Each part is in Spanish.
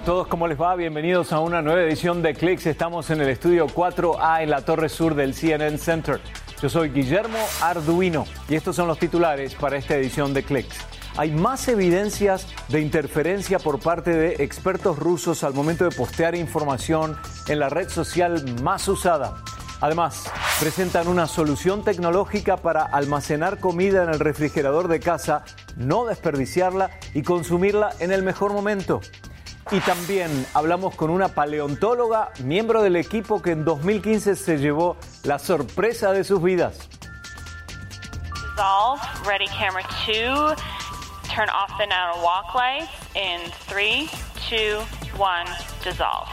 a todos, ¿cómo les va? Bienvenidos a una nueva edición de Clicks. Estamos en el estudio 4A en la torre sur del CNN Center. Yo soy Guillermo Arduino y estos son los titulares para esta edición de Clicks. Hay más evidencias de interferencia por parte de expertos rusos al momento de postear información en la red social más usada. Además, presentan una solución tecnológica para almacenar comida en el refrigerador de casa, no desperdiciarla y consumirla en el mejor momento. Y también hablamos con una paleontóloga, miembro del equipo que en 2015 se llevó la sorpresa de sus vidas. Dissolve, ready camera two, turn off the now walk lights in three, two, one, dissolve.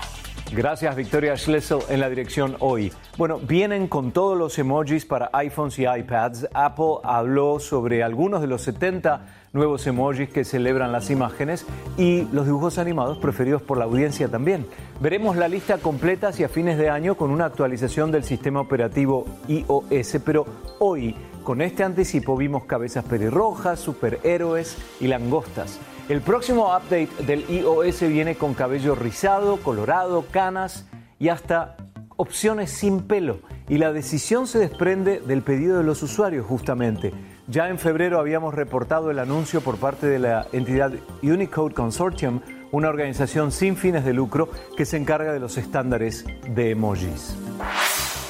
Gracias Victoria Schlesel en la dirección hoy. Bueno, vienen con todos los emojis para iPhones y iPads. Apple habló sobre algunos de los 70 nuevos emojis que celebran las imágenes y los dibujos animados preferidos por la audiencia también. Veremos la lista completa hacia fines de año con una actualización del sistema operativo iOS, pero hoy con este anticipo vimos cabezas pelirrojas, superhéroes y langostas. El próximo update del iOS viene con cabello rizado, colorado, canas y hasta opciones sin pelo. Y la decisión se desprende del pedido de los usuarios justamente. Ya en febrero habíamos reportado el anuncio por parte de la entidad Unicode Consortium, una organización sin fines de lucro que se encarga de los estándares de emojis.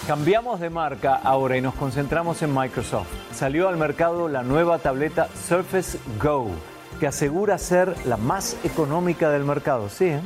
Cambiamos de marca ahora y nos concentramos en Microsoft. Salió al mercado la nueva tableta Surface Go que asegura ser la más económica del mercado. ¿eh?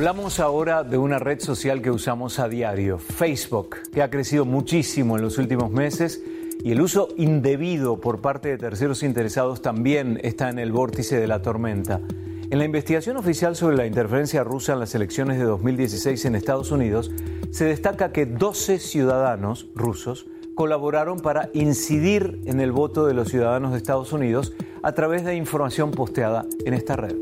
Hablamos ahora de una red social que usamos a diario, Facebook, que ha crecido muchísimo en los últimos meses y el uso indebido por parte de terceros interesados también está en el vórtice de la tormenta. En la investigación oficial sobre la interferencia rusa en las elecciones de 2016 en Estados Unidos, se destaca que 12 ciudadanos rusos colaboraron para incidir en el voto de los ciudadanos de Estados Unidos a través de información posteada en esta red.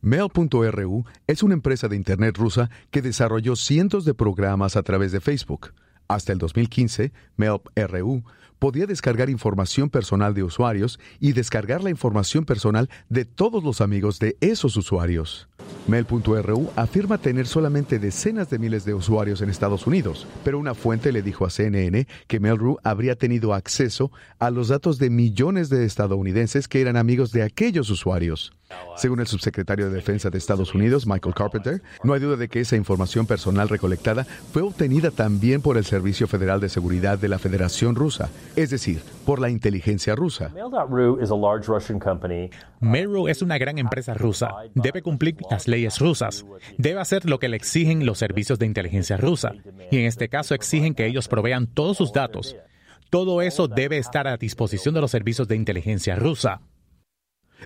Mail.ru es una empresa de Internet rusa que desarrolló cientos de programas a través de Facebook. Hasta el 2015, Mail.ru podía descargar información personal de usuarios y descargar la información personal de todos los amigos de esos usuarios. Mail.ru afirma tener solamente decenas de miles de usuarios en Estados Unidos, pero una fuente le dijo a CNN que Mail.ru habría tenido acceso a los datos de millones de estadounidenses que eran amigos de aquellos usuarios. Según el subsecretario de Defensa de Estados Unidos, Michael Carpenter, no hay duda de que esa información personal recolectada fue obtenida también por el Servicio Federal de Seguridad de la Federación Rusa, es decir, por la inteligencia rusa. Mail.ru es una gran empresa rusa. Debe cumplir las leyes rusas. Debe hacer lo que le exigen los servicios de inteligencia rusa. Y en este caso exigen que ellos provean todos sus datos. Todo eso debe estar a disposición de los servicios de inteligencia rusa.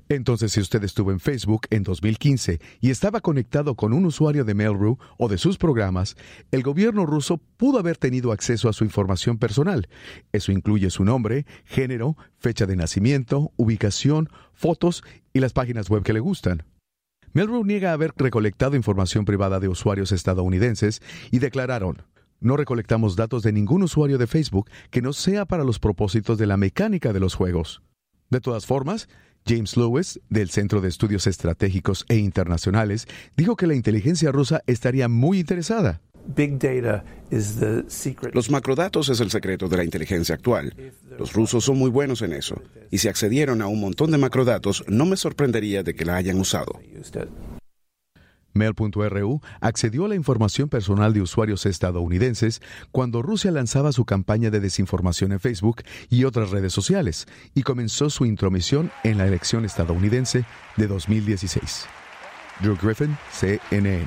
Entonces, si usted estuvo en Facebook en 2015 y estaba conectado con un usuario de Mail.ru o de sus programas, el gobierno ruso pudo haber tenido acceso a su información personal. Eso incluye su nombre, género, fecha de nacimiento, ubicación, fotos y las páginas web que le gustan. Mail.ru niega haber recolectado información privada de usuarios estadounidenses y declararon, no recolectamos datos de ningún usuario de Facebook que no sea para los propósitos de la mecánica de los juegos. De todas formas, James Lewis, del Centro de Estudios Estratégicos e Internacionales, dijo que la inteligencia rusa estaría muy interesada. Los macrodatos es el secreto de la inteligencia actual. Los rusos son muy buenos en eso. Y si accedieron a un montón de macrodatos, no me sorprendería de que la hayan usado. Mail.ru accedió a la información personal de usuarios estadounidenses cuando Rusia lanzaba su campaña de desinformación en Facebook y otras redes sociales y comenzó su intromisión en la elección estadounidense de 2016. Drew Griffin, CNN.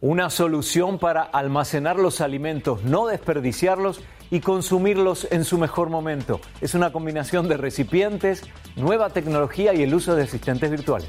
Una solución para almacenar los alimentos, no desperdiciarlos y consumirlos en su mejor momento. Es una combinación de recipientes, nueva tecnología y el uso de asistentes virtuales.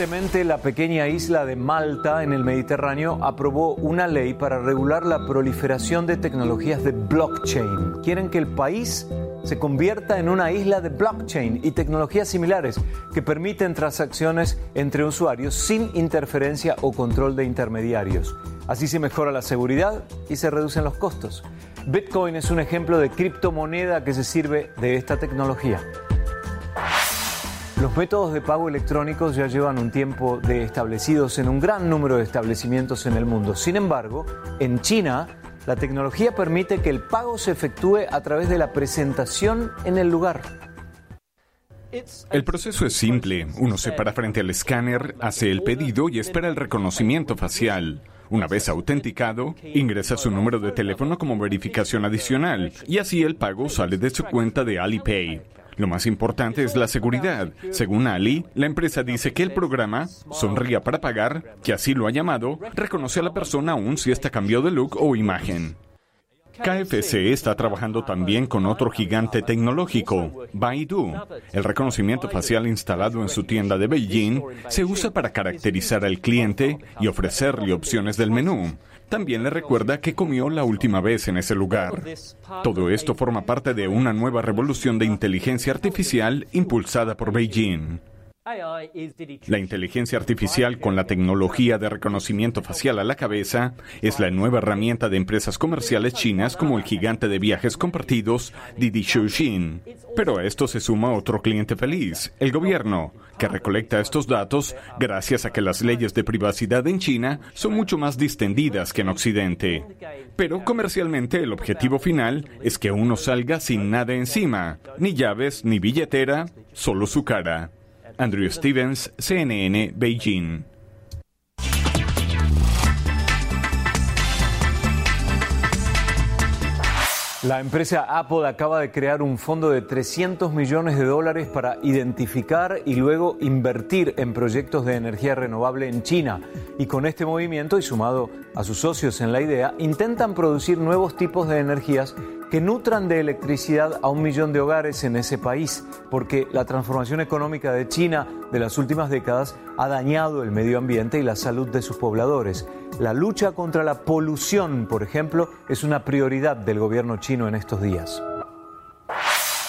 Recientemente la pequeña isla de Malta en el Mediterráneo aprobó una ley para regular la proliferación de tecnologías de blockchain. Quieren que el país se convierta en una isla de blockchain y tecnologías similares que permiten transacciones entre usuarios sin interferencia o control de intermediarios. Así se mejora la seguridad y se reducen los costos. Bitcoin es un ejemplo de criptomoneda que se sirve de esta tecnología. Los métodos de pago electrónicos ya llevan un tiempo de establecidos en un gran número de establecimientos en el mundo. Sin embargo, en China, la tecnología permite que el pago se efectúe a través de la presentación en el lugar. El proceso es simple. Uno se para frente al escáner, hace el pedido y espera el reconocimiento facial. Una vez autenticado, ingresa su número de teléfono como verificación adicional y así el pago sale de su cuenta de Alipay. Lo más importante es la seguridad. Según Ali, la empresa dice que el programa Sonría para Pagar, que así lo ha llamado, reconoce a la persona aún si esta cambió de look o imagen. KFC está trabajando también con otro gigante tecnológico, Baidu. El reconocimiento facial instalado en su tienda de Beijing se usa para caracterizar al cliente y ofrecerle opciones del menú. También le recuerda que comió la última vez en ese lugar. Todo esto forma parte de una nueva revolución de inteligencia artificial impulsada por Beijing. La inteligencia artificial con la tecnología de reconocimiento facial a la cabeza es la nueva herramienta de empresas comerciales chinas como el gigante de viajes compartidos Didi Xuxin. Pero a esto se suma otro cliente feliz, el gobierno, que recolecta estos datos gracias a que las leyes de privacidad en China son mucho más distendidas que en Occidente. Pero comercialmente el objetivo final es que uno salga sin nada encima, ni llaves, ni billetera, solo su cara. Andrew Stevens, CNN, Beijing. La empresa Apple acaba de crear un fondo de 300 millones de dólares para identificar y luego invertir en proyectos de energía renovable en China. Y con este movimiento, y sumado a sus socios en la idea, intentan producir nuevos tipos de energías que nutran de electricidad a un millón de hogares en ese país, porque la transformación económica de China de las últimas décadas ha dañado el medio ambiente y la salud de sus pobladores. La lucha contra la polución, por ejemplo, es una prioridad del gobierno chino en estos días.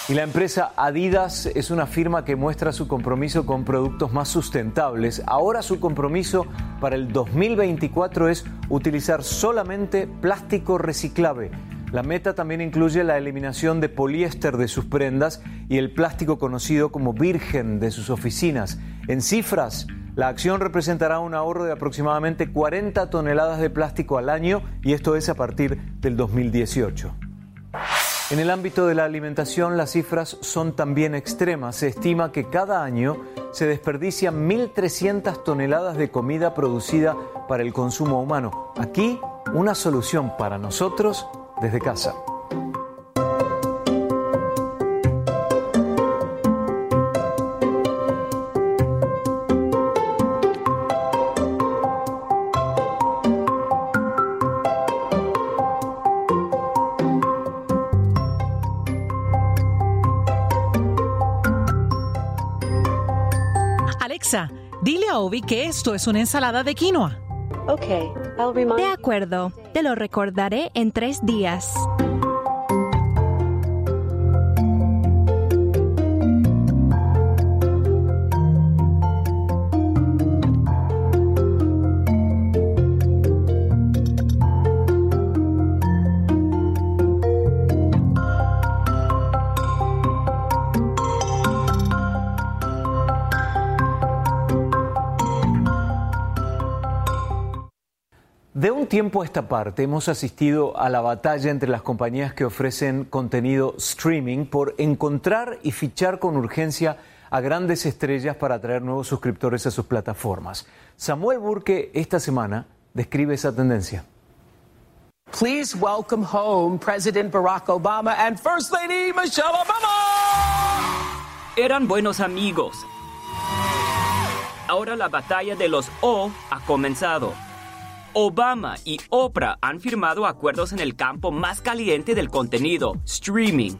Y la empresa Adidas es una firma que muestra su compromiso con productos más sustentables. Ahora su compromiso para el 2024 es utilizar solamente plástico reciclable. La meta también incluye la eliminación de poliéster de sus prendas y el plástico conocido como virgen de sus oficinas. En cifras, la acción representará un ahorro de aproximadamente 40 toneladas de plástico al año y esto es a partir del 2018. En el ámbito de la alimentación las cifras son también extremas. Se estima que cada año se desperdician 1.300 toneladas de comida producida para el consumo humano. Aquí una solución para nosotros desde casa. Alexa, dile a Obi que esto es una ensalada de quinoa. De acuerdo, te lo recordaré en tres días. De un tiempo a esta parte hemos asistido a la batalla entre las compañías que ofrecen contenido streaming por encontrar y fichar con urgencia a grandes estrellas para atraer nuevos suscriptores a sus plataformas. Samuel Burke esta semana describe esa tendencia. Please welcome home President Barack Obama and First Lady Michelle Obama. Eran buenos amigos. Ahora la batalla de los O ha comenzado. Obama y Oprah han firmado acuerdos en el campo más caliente del contenido, streaming.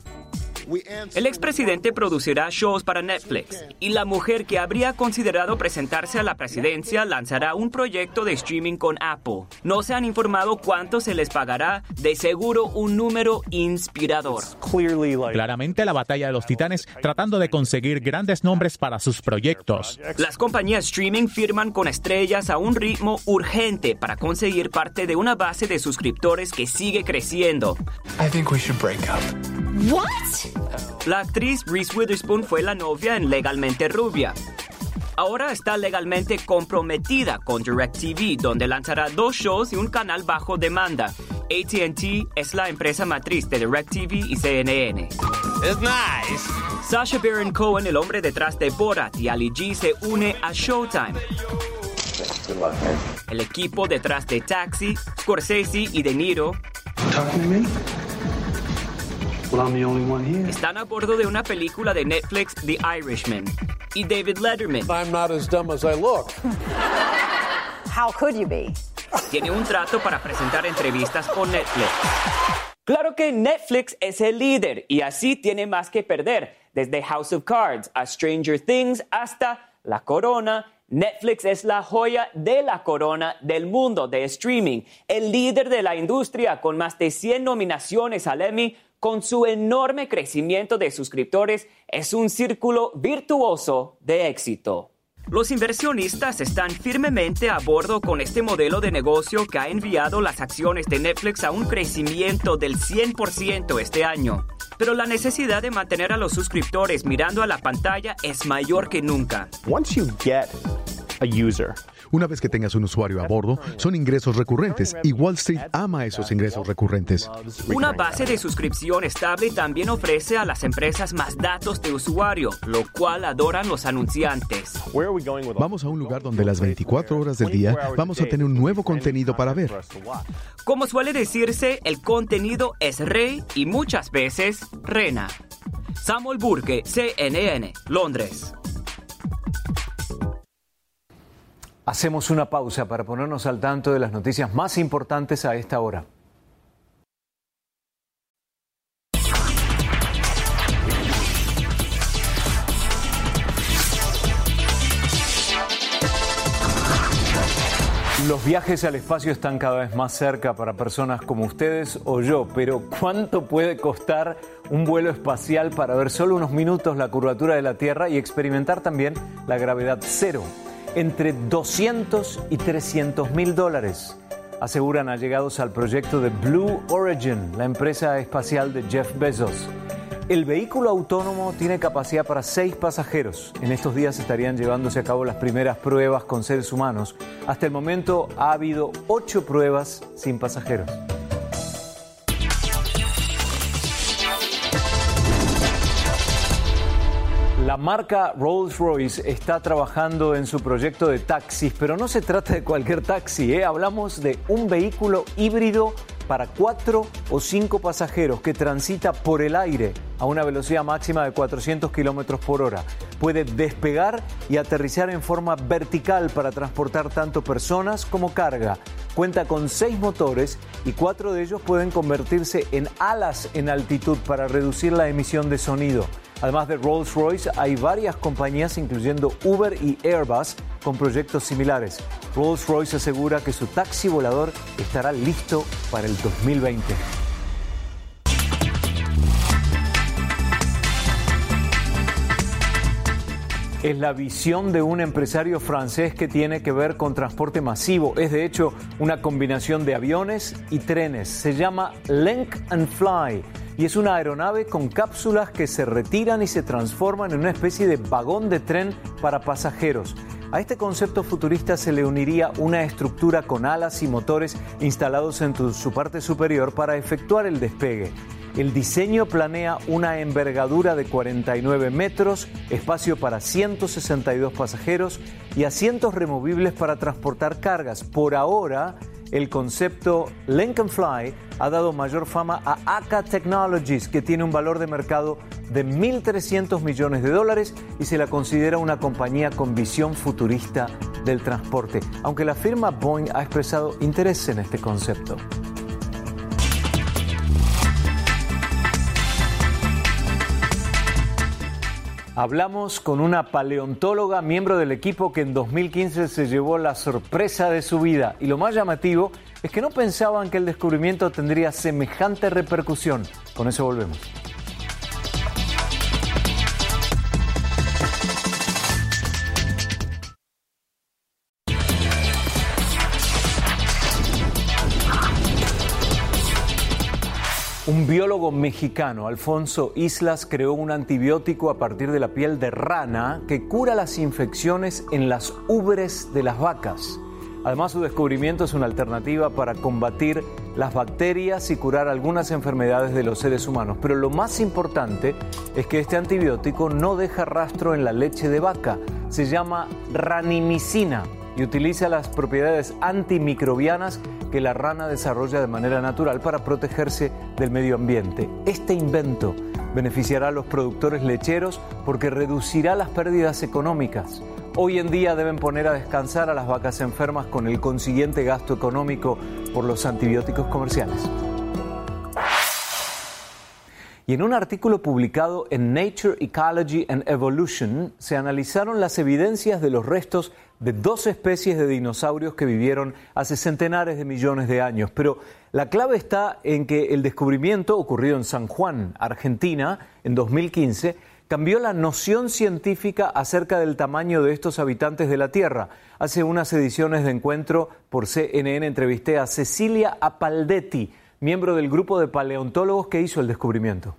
El expresidente producirá shows para Netflix y la mujer que habría considerado presentarse a la presidencia lanzará un proyecto de streaming con Apple. No se han informado cuánto se les pagará, de seguro un número inspirador. Claramente la batalla de los titanes tratando de conseguir grandes nombres para sus proyectos. Las compañías streaming firman con estrellas a un ritmo urgente para conseguir parte de una base de suscriptores que sigue creciendo. La actriz Reese Witherspoon fue la novia en Legalmente Rubia. Ahora está legalmente comprometida con DirecTV, donde lanzará dos shows y un canal bajo demanda. ATT es la empresa matriz de DirecTV y CNN. It's nice. Sasha Baron Cohen, el hombre detrás de Borat y Ali G, se une a Showtime. El equipo detrás de Taxi, Scorsese y De Niro están a bordo de una película de Netflix, The Irishman. Y David Letterman. I'm not as dumb as I look. How could you be? Tiene un trato para presentar entrevistas con Netflix. Claro que Netflix es el líder y así tiene más que perder. Desde House of Cards a Stranger Things hasta La Corona, Netflix es la joya de la corona del mundo de streaming, el líder de la industria con más de 100 nominaciones al Emmy, con su enorme crecimiento de suscriptores, es un círculo virtuoso de éxito. Los inversionistas están firmemente a bordo con este modelo de negocio que ha enviado las acciones de Netflix a un crecimiento del 100% este año. Pero la necesidad de mantener a los suscriptores mirando a la pantalla es mayor que nunca. Once you get a user una vez que tengas un usuario a bordo, son ingresos recurrentes y Wall Street ama esos ingresos recurrentes. Una base de suscripción estable también ofrece a las empresas más datos de usuario, lo cual adoran los anunciantes. Vamos a un lugar donde las 24 horas del día vamos a tener un nuevo contenido para ver. Como suele decirse, el contenido es rey y muchas veces rena. Samuel Burke, CNN, Londres. Hacemos una pausa para ponernos al tanto de las noticias más importantes a esta hora. Los viajes al espacio están cada vez más cerca para personas como ustedes o yo, pero ¿cuánto puede costar un vuelo espacial para ver solo unos minutos la curvatura de la Tierra y experimentar también la gravedad cero? Entre 200 y 300 mil dólares, aseguran allegados al proyecto de Blue Origin, la empresa espacial de Jeff Bezos. El vehículo autónomo tiene capacidad para seis pasajeros. En estos días estarían llevándose a cabo las primeras pruebas con seres humanos. Hasta el momento ha habido ocho pruebas sin pasajeros. La marca Rolls-Royce está trabajando en su proyecto de taxis, pero no se trata de cualquier taxi, ¿eh? hablamos de un vehículo híbrido para cuatro o cinco pasajeros que transita por el aire a una velocidad máxima de 400 kilómetros por hora. Puede despegar y aterrizar en forma vertical para transportar tanto personas como carga. Cuenta con seis motores y cuatro de ellos pueden convertirse en alas en altitud para reducir la emisión de sonido. Además de Rolls-Royce, hay varias compañías, incluyendo Uber y Airbus, con proyectos similares. Rolls-Royce asegura que su taxi volador estará listo para el 2020. es la visión de un empresario francés que tiene que ver con transporte masivo. Es de hecho una combinación de aviones y trenes. Se llama Link and Fly y es una aeronave con cápsulas que se retiran y se transforman en una especie de vagón de tren para pasajeros. A este concepto futurista se le uniría una estructura con alas y motores instalados en su parte superior para efectuar el despegue. El diseño planea una envergadura de 49 metros, espacio para 162 pasajeros y asientos removibles para transportar cargas. Por ahora, el concepto Lincoln Fly ha dado mayor fama a ACA Technologies, que tiene un valor de mercado de 1.300 millones de dólares y se la considera una compañía con visión futurista del transporte, aunque la firma Boeing ha expresado interés en este concepto. Hablamos con una paleontóloga, miembro del equipo que en 2015 se llevó la sorpresa de su vida. Y lo más llamativo es que no pensaban que el descubrimiento tendría semejante repercusión. Con eso volvemos. Biólogo mexicano, Alfonso Islas, creó un antibiótico a partir de la piel de rana que cura las infecciones en las ubres de las vacas. Además, su descubrimiento es una alternativa para combatir las bacterias y curar algunas enfermedades de los seres humanos. Pero lo más importante es que este antibiótico no deja rastro en la leche de vaca. Se llama ranimicina y utiliza las propiedades antimicrobianas que la rana desarrolla de manera natural para protegerse del medio ambiente. Este invento beneficiará a los productores lecheros porque reducirá las pérdidas económicas. Hoy en día deben poner a descansar a las vacas enfermas con el consiguiente gasto económico por los antibióticos comerciales. Y en un artículo publicado en Nature, Ecology and Evolution se analizaron las evidencias de los restos de dos especies de dinosaurios que vivieron hace centenares de millones de años. Pero la clave está en que el descubrimiento ocurrido en San Juan, Argentina, en 2015, cambió la noción científica acerca del tamaño de estos habitantes de la Tierra. Hace unas ediciones de encuentro por CNN entrevisté a Cecilia Apaldetti, miembro del grupo de paleontólogos que hizo el descubrimiento.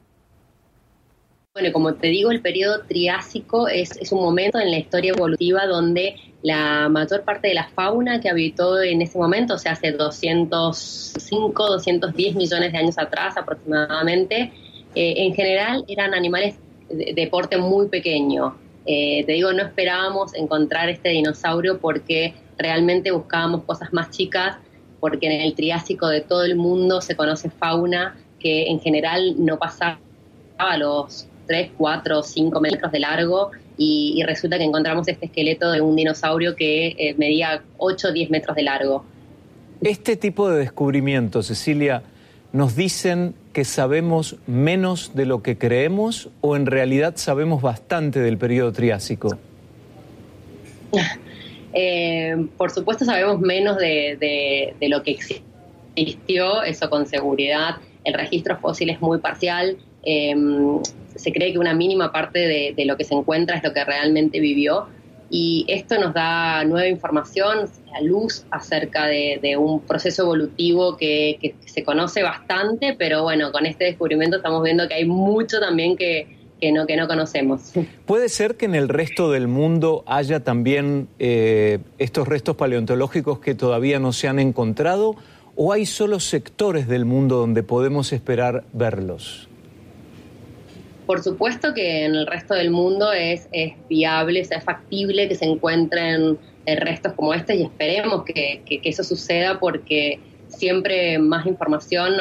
Bueno, como te digo, el periodo Triásico es, un momento en la historia evolutiva donde la mayor parte de la fauna que habitó en ese momento, o sea, hace 205, 210 millones de años atrás aproximadamente, eh, en general eran animales de, porte muy pequeño. Eh, te digo, no esperábamos encontrar este dinosaurio porque realmente buscábamos cosas más chicas, porque en el Triásico de todo el mundo se conoce fauna que en general no pasaba a los 3, 4, 5 metros de largo y, resulta que encontramos este esqueleto de un dinosaurio que eh, medía 8 o 10 metros de largo. Este tipo de descubrimientos, Cecilia, ¿nos dicen que sabemos menos de lo que creemos o en realidad sabemos bastante del periodo Triásico? Eh, por supuesto sabemos menos de, de, lo que existió, eso con seguridad. El registro fósil es muy parcial. Eh, se cree que una mínima parte de, lo que se encuentra es lo que realmente vivió. Y esto nos da nueva información, la luz acerca de, un proceso evolutivo que, se conoce bastante, pero bueno, con este descubrimiento estamos viendo que hay mucho también que, no, que no conocemos. ¿Puede ser que en el resto del mundo haya también eh, estos restos paleontológicos que todavía no se han encontrado? ¿O hay solo sectores del mundo donde podemos esperar verlos? Por supuesto que en el resto del mundo es, es viable, es factible que se encuentren eh, restos como este y esperemos que, eso suceda porque siempre más información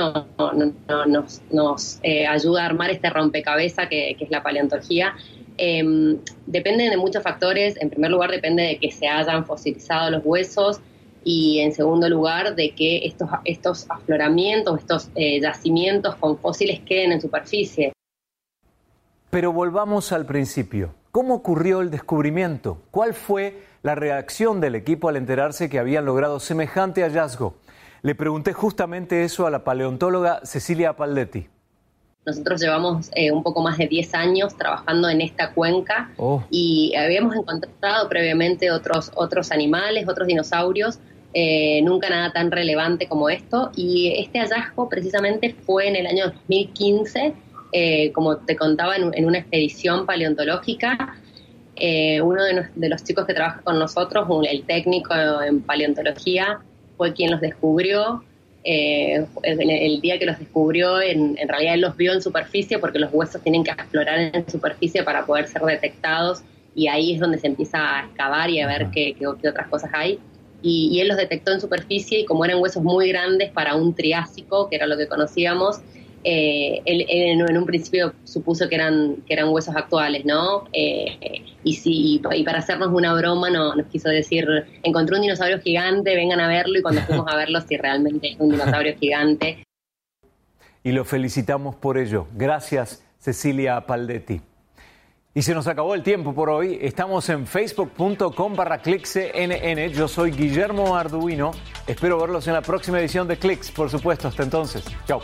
nos, eh, ayuda a armar este rompecabezas que, es la paleontología. Eh, depende de muchos factores. En primer lugar, depende de que se hayan fosilizado los huesos y en segundo lugar, de que estos, estos afloramientos, estos eh, yacimientos con fósiles queden en superficie. Pero volvamos al principio. ¿Cómo ocurrió el descubrimiento? ¿Cuál fue la reacción del equipo al enterarse que habían logrado semejante hallazgo? Le pregunté justamente eso a la paleontóloga Cecilia Paldetti. Nosotros llevamos eh, un poco más de 10 años trabajando en esta cuenca oh. y habíamos encontrado previamente otros, otros animales, otros dinosaurios, eh, nunca nada tan relevante como esto. Y este hallazgo precisamente fue en el año 2015 eh, como te contaba, en, una expedición paleontológica. uno de, los chicos que trabaja con nosotros, el técnico en paleontología, fue quien los descubrió. Eh, el, día que los descubrió, en, realidad él los vio en superficie porque los huesos tienen que explorar en superficie para poder ser detectados y ahí es donde se empieza a excavar y a ver qué, qué, otras cosas hay. Y, y, él los detectó en superficie y como eran huesos muy grandes para un triásico, que era lo que conocíamos, eh, él, en un principio supuso que eran, huesos actuales, ¿no? Eh, y, si, y para hacernos una broma no, nos quiso decir, encontró un dinosaurio gigante, vengan a verlo, y cuando fuimos a verlo, si realmente es un dinosaurio gigante. Y lo felicitamos por ello. Gracias, Cecilia Paldetti. Y se nos acabó el tiempo por hoy. Estamos en facebook.com barra. Yo soy Guillermo Arduino. Espero verlos en la próxima edición de Clicks, por supuesto. Hasta entonces. Chao.